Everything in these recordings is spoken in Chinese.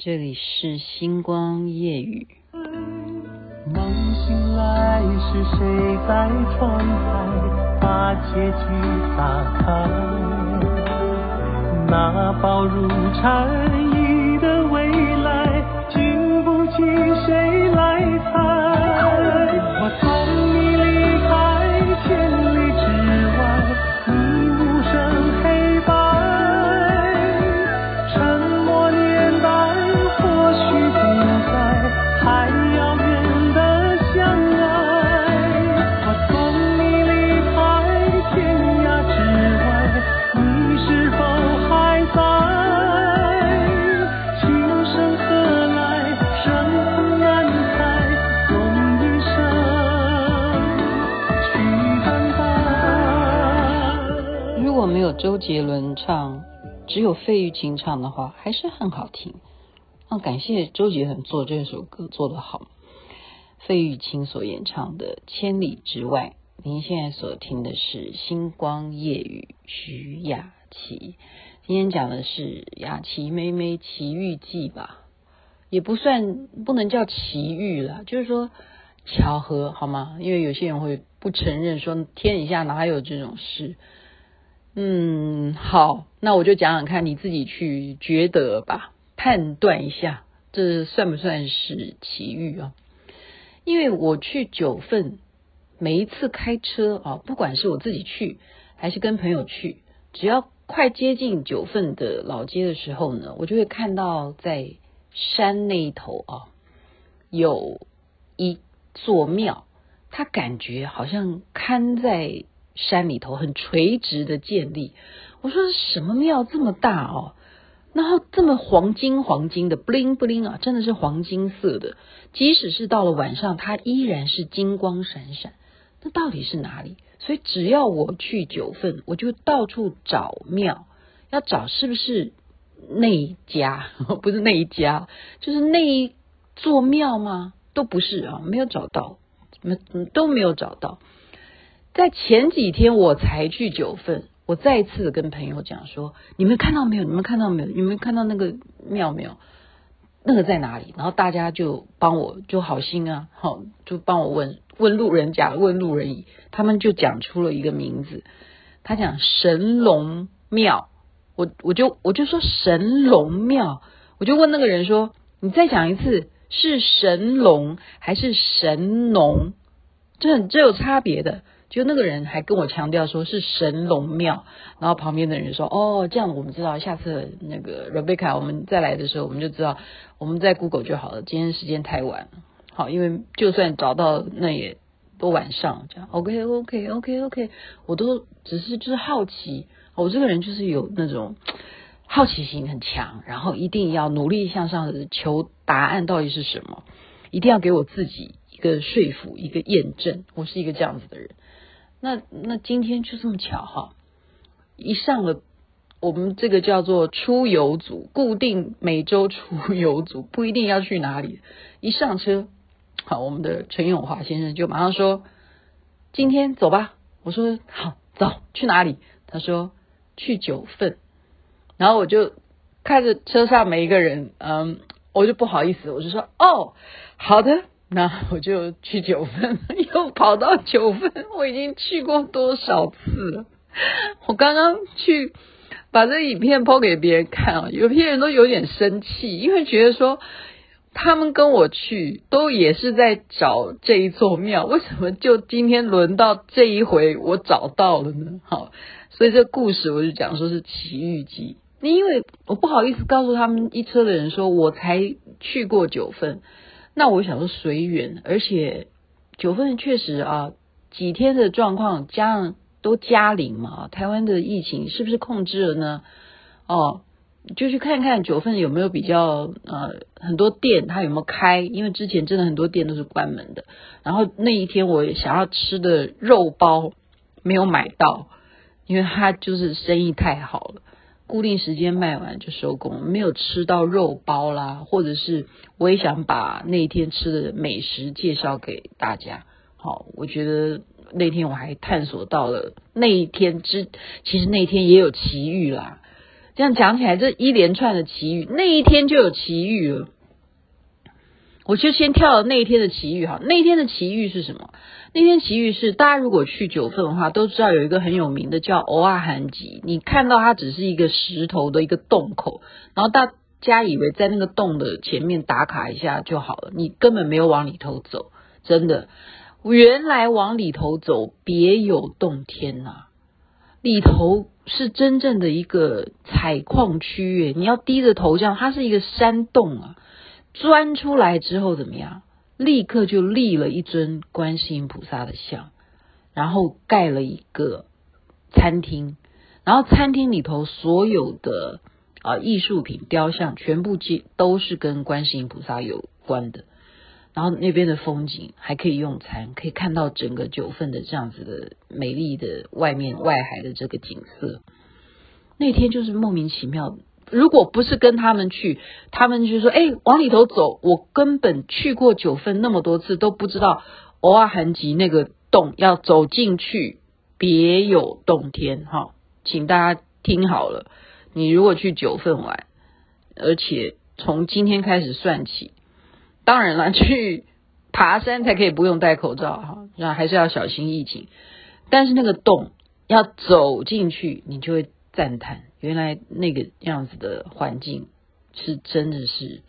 这里是星光夜雨。梦醒来是谁在窗台把结局打开？那薄如蝉翼的未来，经不起谁只有费玉清唱的话，还是很好听。啊，感谢周杰伦做这首歌做得好。费玉清所演唱的《千里之外》，您现在所听的是《星光夜雨》，徐雅琪。今天讲的是雅琪妹妹奇遇记吧，也不算，不能叫奇遇了，就是说巧合，好吗？因为有些人会不承认，说天底下哪有这种事。嗯，好，那我就讲讲看，你自己去觉得吧，判断一下，这算不算是奇遇啊？因为我去九份，每一次开车啊，不管是我自己去还是跟朋友去，只要快接近九份的老街的时候呢，我就会看到在山那一头啊，有一座庙，它感觉好像看在。山里头很垂直的建立，我说什么庙这么大哦，然后这么黄金黄金的布灵布灵啊，真的是黄金色的，即使是到了晚上，它依然是金光闪闪。那到底是哪里？所以只要我去九份，我就到处找庙，要找是不是那一家，不是那一家，就是那一座庙吗？都不是啊，没有找到，没都没有找到。在前几天我才去九份，我再次跟朋友讲说：你们看到没有？你们看到没有？你们看到那个庙没有？那个在哪里？然后大家就帮我就好心啊，好就帮我问问路人甲，问路人乙，他们就讲出了一个名字。他讲神龙庙，我我就我就说神龙庙，我就问那个人说：你再讲一次，是神龙还是神农？这这有差别的。就那个人还跟我强调说是神龙庙，然后旁边的人说：“哦，这样我们知道，下次那个 Rebecca 我们再来的时候，我们就知道我们在 Google 就好了。今天时间太晚了，好，因为就算找到那也都晚上，这样 OK OK OK OK，我都只是就是好奇，我这个人就是有那种好奇心很强，然后一定要努力向上求答案到底是什么，一定要给我自己一个说服，一个验证，我是一个这样子的人。”那那今天就这么巧哈，一上了我们这个叫做出游组，固定每周出游组，不一定要去哪里。一上车，好，我们的陈永华先生就马上说：“今天走吧。”我说：“好，走，去哪里？”他说：“去九份。”然后我就看着车上每一个人，嗯，我就不好意思，我就说：“哦，好的。”那我就去九份，又跑到九份，我已经去过多少次了？我刚刚去把这影片抛给别人看啊，有些人都有点生气，因为觉得说他们跟我去都也是在找这一座庙，为什么就今天轮到这一回我找到了呢？好，所以这故事我就讲说是奇遇记，因为我不好意思告诉他们一车的人说我才去过九份。那我想说随缘，而且九份确实啊，几天的状况加上都加零嘛，台湾的疫情是不是控制了呢？哦，就去看看九份有没有比较呃很多店它有没有开，因为之前真的很多店都是关门的。然后那一天我想要吃的肉包没有买到，因为它就是生意太好了。固定时间卖完就收工，没有吃到肉包啦，或者是我也想把那一天吃的美食介绍给大家。好，我觉得那天我还探索到了那一天之，其实那天也有奇遇啦。这样讲起来，这一连串的奇遇，那一天就有奇遇了。我就先跳了那一天的奇遇哈，那一天的奇遇是什么？那天奇遇是大家如果去九份的话，都知道有一个很有名的叫欧阿寒吉，你看到它只是一个石头的一个洞口，然后大家以为在那个洞的前面打卡一下就好了，你根本没有往里头走，真的，原来往里头走别有洞天呐、里头是真正的一个采矿区，诶，你要低着头这样，它是一个山洞啊。钻出来之后怎么样？立刻就立了一尊观世音菩萨的像，然后盖了一个餐厅，然后餐厅里头所有的啊艺术品、雕像全部皆都是跟观世音菩萨有关的。然后那边的风景还可以用餐，可以看到整个九份的这样子的美丽的外面外海的这个景色。那天就是莫名其妙。如果不是跟他们去，他们就说：“哎，往里头走。”我根本去过九份那么多次，都不知道偶尔寒极那个洞要走进去，别有洞天哈！请大家听好了，你如果去九份玩，而且从今天开始算起，当然了，去爬山才可以不用戴口罩哈，那还是要小心疫情。但是那个洞要走进去，你就会。赞叹，原来那个样子的环境是真的是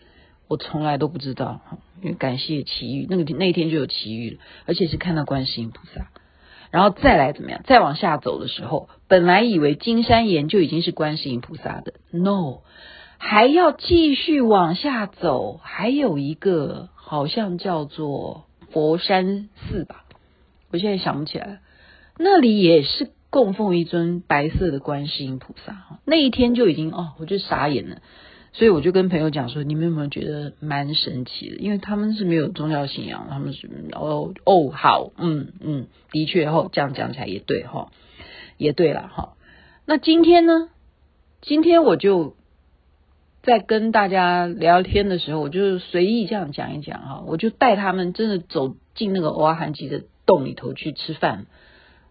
我从来都不知道。因为感谢奇遇，那个那天就有奇遇了，而且是看到观世音菩萨。然后再来怎么样？再往下走的时候，本来以为金山岩就已经是观世音菩萨的，no，还要继续往下走，还有一个好像叫做佛山寺吧，我现在想不起来了，那里也是。供奉一尊白色的观世音菩萨，那一天就已经哦，我就傻眼了，所以我就跟朋友讲说，你们有没有觉得蛮神奇的？因为他们是没有宗教信仰，他们是哦哦好，嗯嗯，的确哈，这样讲起来也对哈，也对了哈。那今天呢？今天我就在跟大家聊天的时候，我就随意这样讲一讲哈，我就带他们真的走进那个欧阿寒吉的洞里头去吃饭。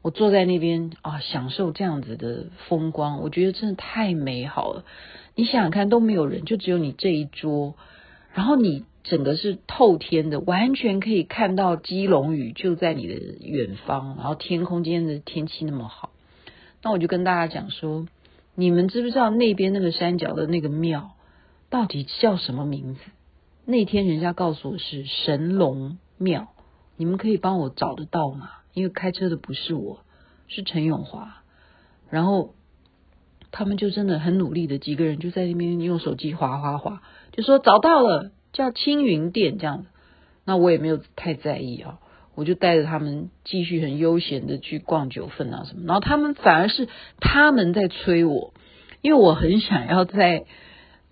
我坐在那边啊，享受这样子的风光，我觉得真的太美好了。你想想看，都没有人，就只有你这一桌，然后你整个是透天的，完全可以看到基隆屿就在你的远方，然后天空今天的天气那么好。那我就跟大家讲说，你们知不知道那边那个山脚的那个庙到底叫什么名字？那天人家告诉我是神龙庙，你们可以帮我找得到吗？因为开车的不是我，是陈永华，然后他们就真的很努力的几个人就在那边用手机滑滑滑，就说找到了，叫青云殿这样的。那我也没有太在意啊，我就带着他们继续很悠闲的去逛九份啊什么。然后他们反而是他们在催我，因为我很想要在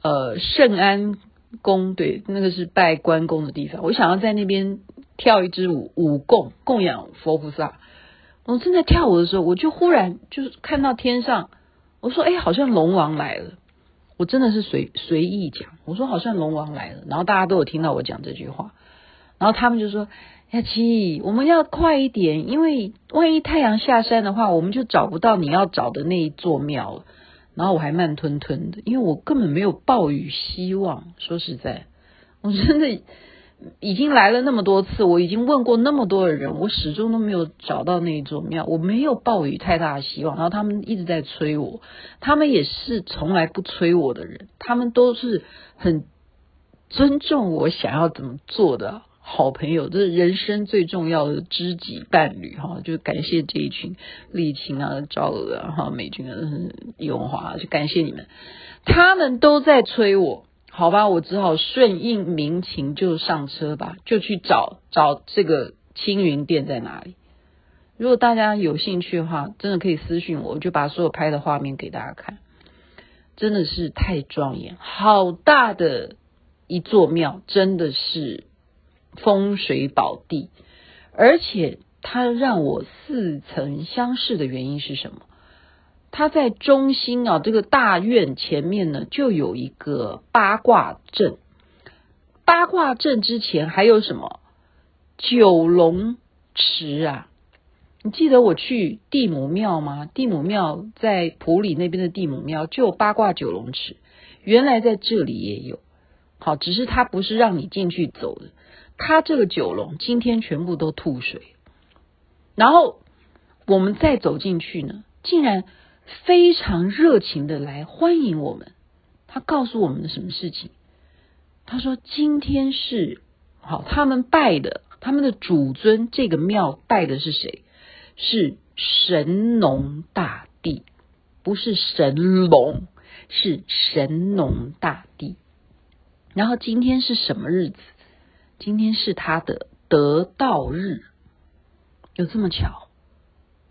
呃圣安宫，对，那个是拜关公的地方，我想要在那边。跳一支舞，舞供供养佛菩萨。我正在跳舞的时候，我就忽然就是看到天上，我说：“哎，好像龙王来了。”我真的是随随意讲，我说好像龙王来了。然后大家都有听到我讲这句话，然后他们就说：“雅琪，我们要快一点，因为万一太阳下山的话，我们就找不到你要找的那一座庙了。”然后我还慢吞吞的，因为我根本没有抱以希望。说实在，我真的。已经来了那么多次，我已经问过那么多的人，我始终都没有找到那一座庙，我没有抱以太大的希望。然后他们一直在催我，他们也是从来不催我的人，他们都是很尊重我想要怎么做的好朋友，这是人生最重要的知己伴侣哈。就感谢这一群丽青啊、赵娥啊、哈美君啊、永华，就感谢你们，他们都在催我。好吧，我只好顺应民情，就上车吧，就去找找这个青云殿在哪里。如果大家有兴趣的话，真的可以私信我，我就把所有拍的画面给大家看。真的是太庄严，好大的一座庙，真的是风水宝地。而且它让我似曾相识的原因是什么？他在中心啊，这个大院前面呢，就有一个八卦阵。八卦阵之前还有什么？九龙池啊！你记得我去地母庙吗？地母庙在埔里那边的地母庙就有八卦九龙池，原来在这里也有。好，只是它不是让你进去走的，它这个九龙今天全部都吐水，然后我们再走进去呢，竟然非常热情的来欢迎我们。他告诉我们的什么事情？他说今天是好，他们拜的他们的主尊，这个庙拜的是谁？是神农大帝，不是神龙，是神农大帝。然后今天是什么日子？今天是他的得道日，有这么巧？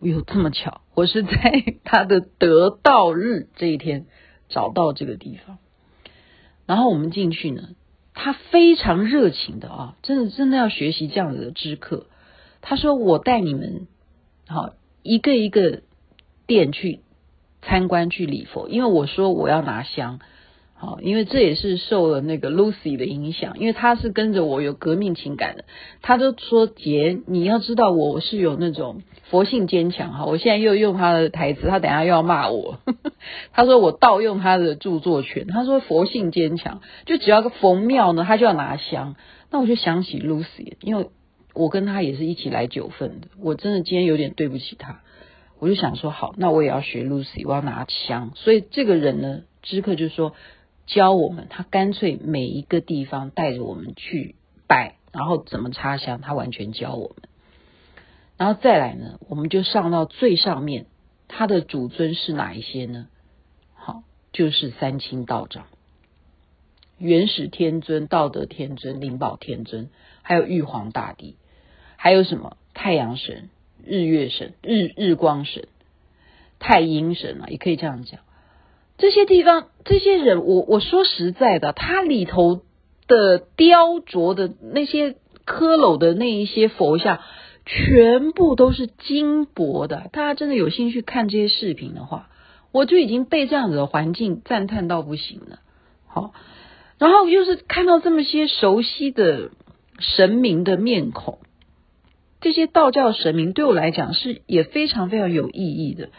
有这么巧？我是在他的得道日这一天找到这个地方。然后我们进去呢，他非常热情的啊，真的真的要学习这样子的知客。他说：“我带你们。”好，一个一个店去参观去礼佛，因为我说我要拿香，好，因为这也是受了那个 Lucy 的影响，因为她是跟着我有革命情感的，她都说姐，你要知道我是有那种佛性坚强哈，我现在又用她的台词，她等下又要骂我，她说我盗用她的著作权，她说佛性坚强，就只要个逢庙呢，她就要拿香，那我就想起 Lucy，因为。我跟他也是一起来九份的，我真的今天有点对不起他，我就想说好，那我也要学 Lucy，我要拿香。所以这个人呢，知客就说教我们，他干脆每一个地方带着我们去拜，然后怎么插香，他完全教我们。然后再来呢，我们就上到最上面，他的主尊是哪一些呢？好，就是三清道长。元始天尊、道德天尊、灵宝天尊，还有玉皇大帝。还有什么太阳神、日月神、日日光神、太阴神啊，也可以这样讲。这些地方，这些人，我我说实在的，他里头的雕琢的那些刻镂的那一些佛像，全部都是金箔的。大家真的有兴趣看这些视频的话，我就已经被这样子的环境赞叹到不行了。好，然后又是看到这么些熟悉的神明的面孔。这些道教神明对我来讲是也非常非常有意义的，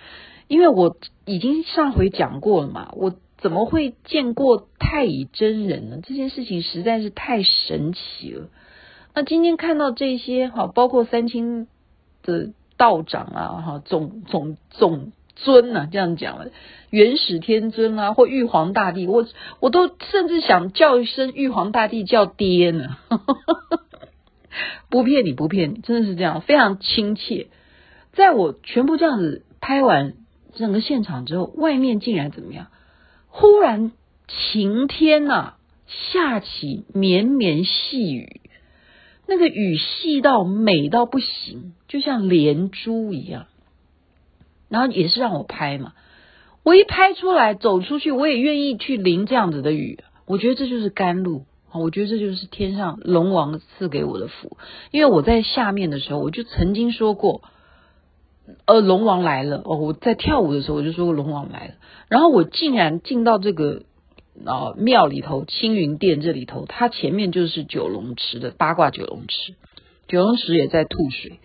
因为我已经上回讲过了嘛，我怎么会见过太乙真人呢？这件事情实在是太神奇了。那今天看到这些哈，包括三清的道长啊，哈，总总总尊啊，这样讲了，元始天尊啊，或玉皇大帝，我我都甚至想叫一声玉皇大帝叫爹呢。不骗你，不骗你，真的是这样，非常亲切。在我全部这样子拍完整个现场之后，外面竟然怎么样？忽然晴天呐、下起绵绵细雨，那个雨细到美到不行，就像连珠一样。然后也是让我拍嘛，我一拍出来，走出去，我也愿意去淋这样子的雨。我觉得这就是甘露。我觉得这就是天上龙王赐给我的福，因为我在下面的时候，我就曾经说过，呃，龙王来了哦。我在跳舞的时候，我就说过龙王来了。然后我竟然进到这个啊庙里头，青云殿这里头，它前面就是九龙池的八卦九龙池，九龙池也在吐水。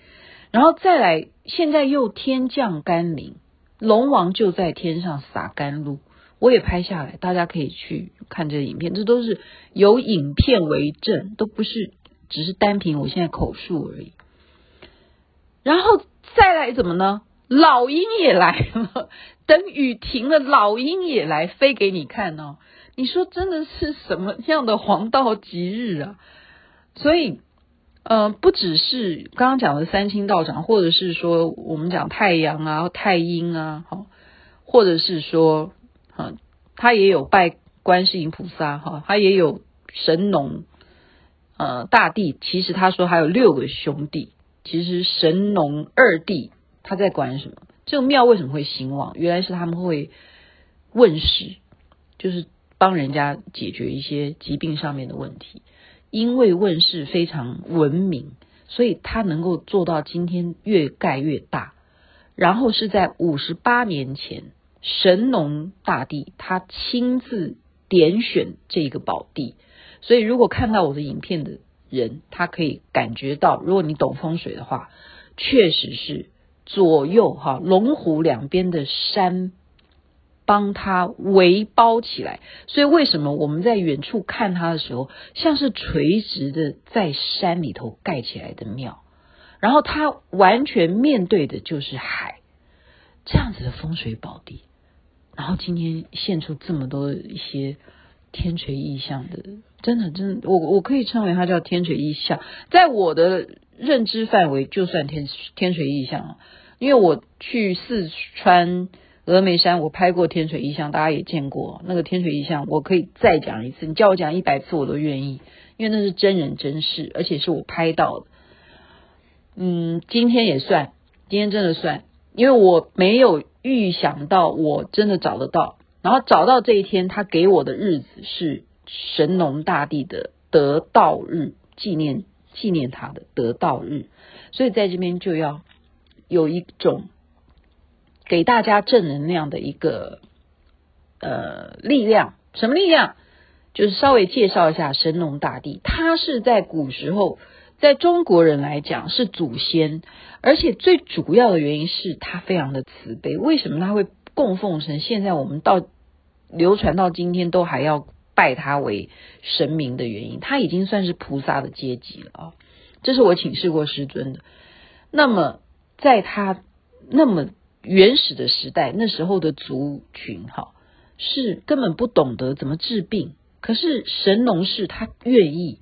然后再来，现在又天降甘霖，龙王就在天上洒甘露。我也拍下来，大家可以去看这个影片，这都是有影片为证，都不是只是单凭我现在口述而已。然后再来怎么呢？老鹰也来了，等雨停了，老鹰也来飞给你看哦。你说真的是什么样的黄道吉日啊？所以，呃，不只是刚刚讲的三清道长，或者是说我们讲太阳啊、太阴啊，哈，或者是说。啊，他也有拜观世音菩萨哈，他也有神农呃大帝。其实他说还有六个兄弟，其实神农二帝他在管什么？这个庙为什么会兴旺？原来是他们会问事，就是帮人家解决一些疾病上面的问题。因为问事非常闻名，所以他能够做到今天越盖越大。然后是在五十八年前。神农大帝他亲自点选这个宝地，所以如果看到我的影片的人，他可以感觉到，如果你懂风水的话，确实是左右哈龙湖两边的山帮他围包起来，所以为什么我们在远处看他的时候，像是垂直的在山里头盖起来的庙，然后他完全面对的就是海，这样子的风水宝地，然后今天现出这么多一些天垂意象的，真的真的，我我可以称为它叫天垂异象，在我的认知范围就算天天垂异象了，因为我去四川。峨眉山，我拍过天水异象，大家也见过。那个天水异象，我可以再讲一次，你叫我讲一百次我都愿意，因为那是真人真事，而且是我拍到的。嗯，今天也算，今天真的算，因为我没有预想到我真的找得到，然后找到这一天，他给我的日子是神农大帝的得道日，纪念纪念他的得道日，所以在这边就要有一种。给大家正能量的一个呃力量，什么力量？就是稍微介绍一下神农大帝，他是在古时候，在中国人来讲是祖先，而且最主要的原因是他非常的慈悲。为什么他会供奉成现在我们到流传到今天都还要拜他为神明的原因？他已经算是菩萨的阶级了啊！这是我请示过师尊的。那么在他那么。原始的时代，那时候的族群哈是根本不懂得怎么治病，可是神农氏他愿意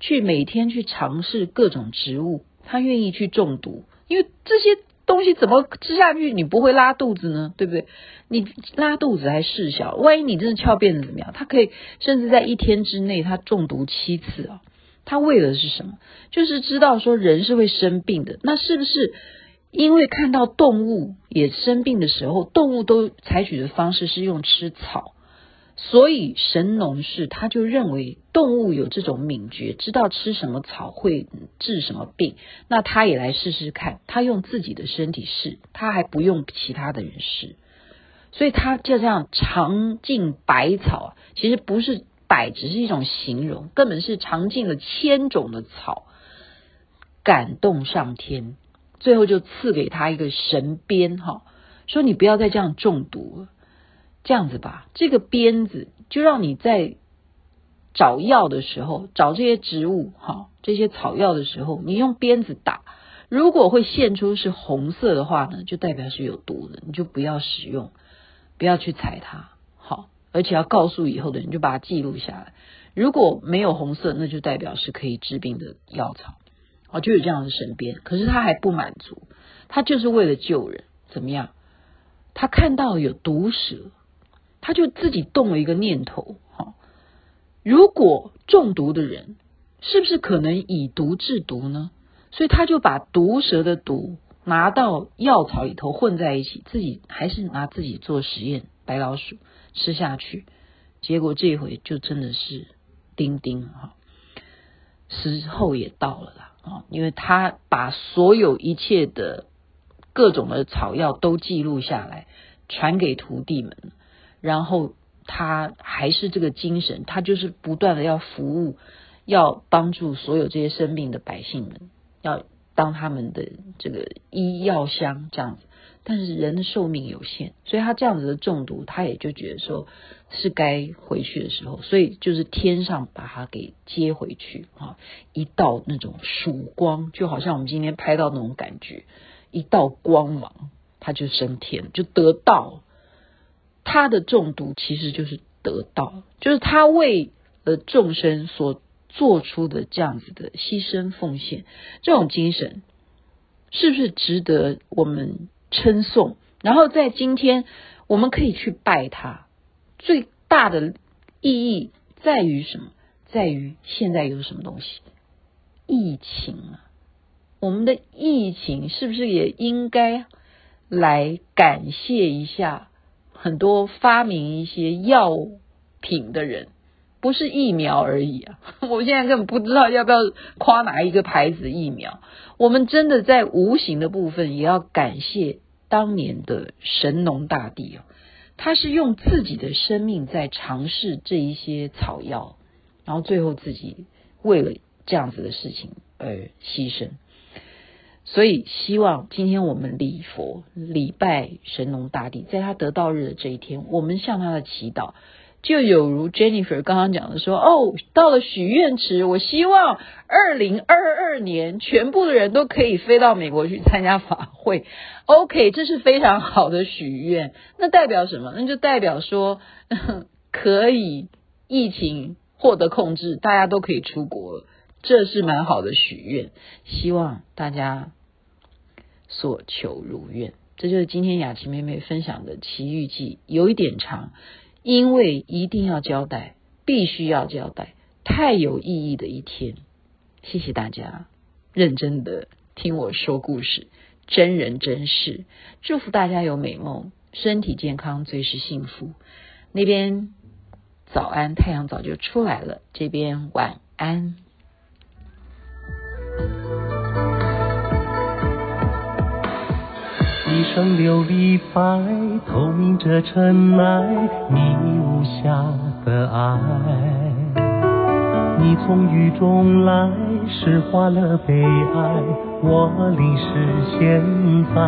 去每天去尝试各种植物，他愿意去中毒，因为这些东西怎么吃下去你不会拉肚子呢？对不对？你拉肚子还事小，万一你真的翘辫子怎么样？他可以甚至在一天之内他中毒七次啊！他为的是什么？就是知道说人是会生病的，那是不是？因为看到动物也生病的时候，动物都采取的方式是用吃草，所以神农氏他就认为动物有这种敏觉，知道吃什么草会治什么病，那他也来试试看，他用自己的身体试，他还不用其他的人试，所以他就这样尝尽百草，其实不是百，只是一种形容，根本是尝尽了千种的草，感动上天。最后就赐给他一个神鞭，哈，说你不要再这样中毒了，这样子吧，这个鞭子就让你在找药的时候，找这些植物，哈，这些草药的时候，你用鞭子打，如果会现出是红色的话呢，就代表是有毒的，你就不要使用，不要去采它，好，而且要告诉以后的人，就把它记录下来。如果没有红色，那就代表是可以治病的药草。哦，就有这样的神鞭，可是他还不满足，他就是为了救人，怎么样？他看到有毒蛇，他就自己动了一个念头，哈，如果中毒的人是不是可能以毒制毒呢？所以他就把毒蛇的毒拿到药草里头混在一起，自己还是拿自己做实验，白老鼠吃下去，结果这一回就真的是钉钉哈，时候也到了啦。啊，因为他把所有一切的各种的草药都记录下来，传给徒弟们，然后他还是这个精神，他就是不断的要服务，要帮助所有这些生病的百姓们，要当他们的这个医药箱这样子。但是人的寿命有限，所以他这样子的中毒，他也就觉得说是该回去的时候，所以就是天上把他给接回去啊，一道那种曙光，就好像我们今天拍到那种感觉，一道光芒，他就升天，就得道。他的中毒其实就是得到，就是他为了众生所做出的这样子的牺牲奉献，这种精神是不是值得我们称颂，然后在今天我们可以去拜他，最大的意义在于什么？在于现在有什么东西？疫情啊，我们的疫情是不是也应该来感谢一下很多发明一些药品的人？不是疫苗而已啊！我现在根本不知道要不要夸哪一个牌子疫苗。我们真的在无形的部分也要感谢当年的神农大帝哦，他是用自己的生命在尝试这一些草药，然后最后自己为了这样子的事情而牺牲。所以希望今天我们礼佛礼拜神农大帝，在他得道日的这一天，我们向他的祈祷。就有如 Jennifer 刚刚讲的说，哦，到了许愿池，我希望二零二二年全部的人都可以飞到美国去参加法会。OK，这是非常好的许愿。那代表什么？那就代表说 可以疫情获得控制，大家都可以出国了，这是蛮好的许愿。希望大家所求如愿。这就是今天雅琪妹妹分享的奇遇记，有一点长。因为一定要交代，必须要交代，太有意义的一天。谢谢大家认真的听我说故事，真人真事。祝福大家有美梦，身体健康，最是幸福。那边早安，太阳早就出来了，这边晚安。生琉璃白，透明着尘埃，迷雾下的爱。你从雨中来，诗化了悲哀，我淋湿现在。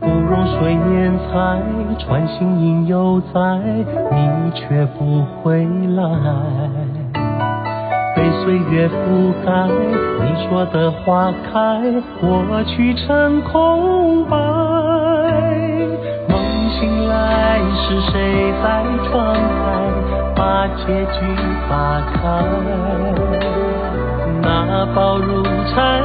芙蓉水面采，穿行影犹在，你却不回来。岁月覆盖，你说的花开，过去成空白。梦醒来，是谁在窗台把结局打开？那薄如蝉